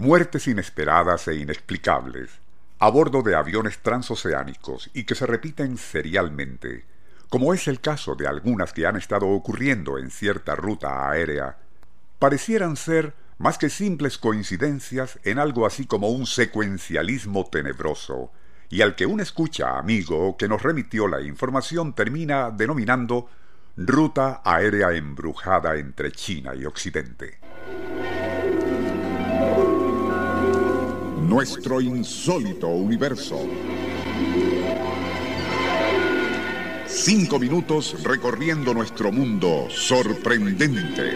Muertes inesperadas e inexplicables a bordo de aviones transoceánicos y que se repiten serialmente, como es el caso de algunas que han estado ocurriendo en cierta ruta aérea, parecieran ser más que simples coincidencias en algo así como un secuencialismo tenebroso, y al que un escucha amigo que nos remitió la información termina denominando ruta aérea embrujada entre China y Occidente. Nuestro insólito universo. Cinco minutos recorriendo nuestro mundo sorprendente.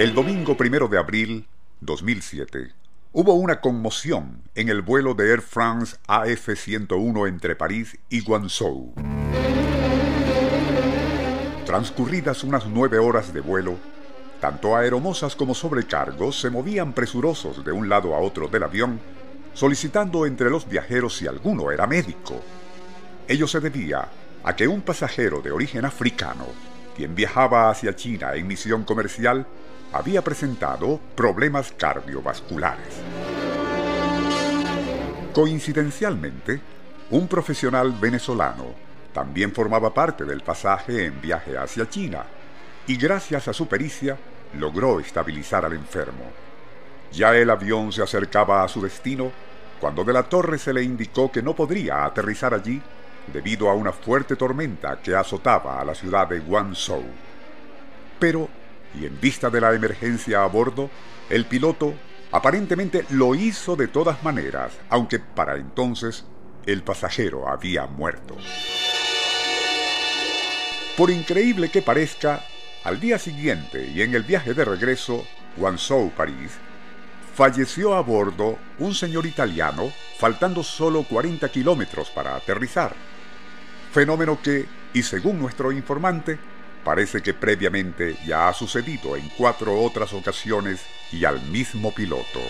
El domingo primero de abril 2007 hubo una conmoción en el vuelo de Air France AF-101 entre París y Guangzhou. Transcurridas unas nueve horas de vuelo, tanto aeromosas como sobrecargos se movían presurosos de un lado a otro del avión, solicitando entre los viajeros si alguno era médico. Ello se debía a que un pasajero de origen africano, quien viajaba hacia China en misión comercial, había presentado problemas cardiovasculares. Coincidencialmente, un profesional venezolano también formaba parte del pasaje en viaje hacia China y gracias a su pericia logró estabilizar al enfermo. Ya el avión se acercaba a su destino cuando de la torre se le indicó que no podría aterrizar allí debido a una fuerte tormenta que azotaba a la ciudad de Guangzhou. Pero, y en vista de la emergencia a bordo, el piloto aparentemente lo hizo de todas maneras, aunque para entonces el pasajero había muerto. Por increíble que parezca, al día siguiente y en el viaje de regreso, Guangzhou-París, falleció a bordo un señor italiano faltando solo 40 kilómetros para aterrizar. Fenómeno que, y según nuestro informante, parece que previamente ya ha sucedido en cuatro otras ocasiones y al mismo piloto.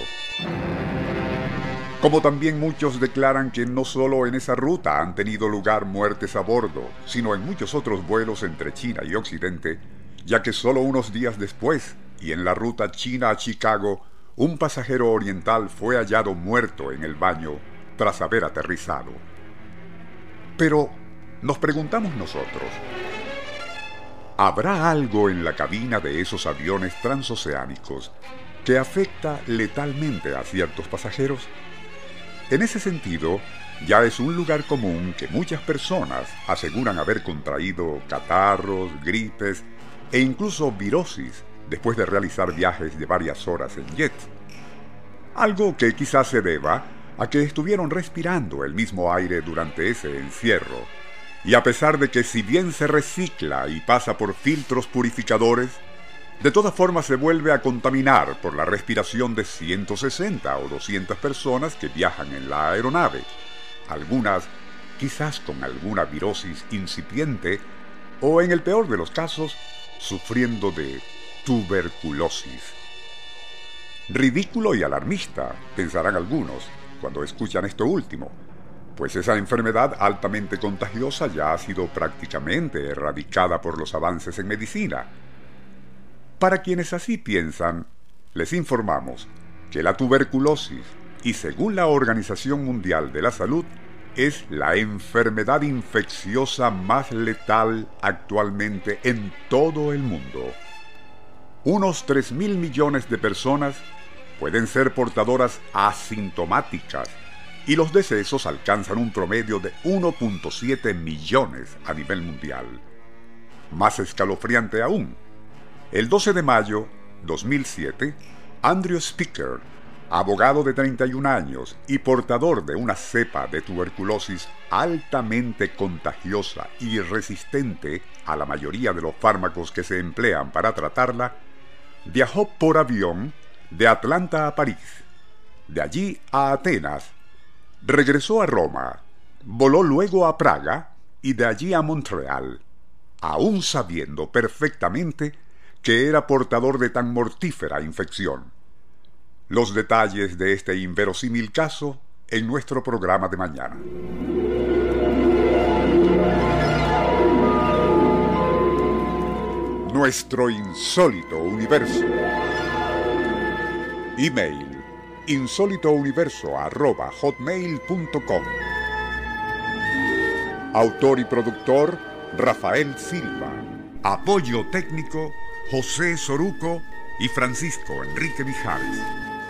Como también muchos declaran que no solo en esa ruta han tenido lugar muertes a bordo, sino en muchos otros vuelos entre China y Occidente, ya que solo unos días después, y en la ruta China a Chicago, un pasajero oriental fue hallado muerto en el baño tras haber aterrizado. Pero nos preguntamos nosotros, ¿habrá algo en la cabina de esos aviones transoceánicos que afecta letalmente a ciertos pasajeros? En ese sentido, ya es un lugar común que muchas personas aseguran haber contraído catarros, gripes e incluso virosis después de realizar viajes de varias horas en jet. Algo que quizás se deba a que estuvieron respirando el mismo aire durante ese encierro. Y a pesar de que si bien se recicla y pasa por filtros purificadores, de todas formas se vuelve a contaminar por la respiración de 160 o 200 personas que viajan en la aeronave, algunas quizás con alguna virosis incipiente o en el peor de los casos sufriendo de tuberculosis. Ridículo y alarmista, pensarán algunos, cuando escuchan esto último, pues esa enfermedad altamente contagiosa ya ha sido prácticamente erradicada por los avances en medicina, para quienes así piensan, les informamos que la tuberculosis, y según la Organización Mundial de la Salud, es la enfermedad infecciosa más letal actualmente en todo el mundo. Unos 3 mil millones de personas pueden ser portadoras asintomáticas y los decesos alcanzan un promedio de 1.7 millones a nivel mundial. Más escalofriante aún, el 12 de mayo 2007, Andrew Speaker, abogado de 31 años y portador de una cepa de tuberculosis altamente contagiosa y resistente a la mayoría de los fármacos que se emplean para tratarla, viajó por avión de Atlanta a París, de allí a Atenas, regresó a Roma, voló luego a Praga y de allí a Montreal, aún sabiendo perfectamente que era portador de tan mortífera infección. Los detalles de este inverosímil caso en nuestro programa de mañana. Nuestro insólito universo. Email insólitouniverso.hotmail.com Autor y productor Rafael Silva. Apoyo técnico José Soruco y Francisco Enrique Mijares.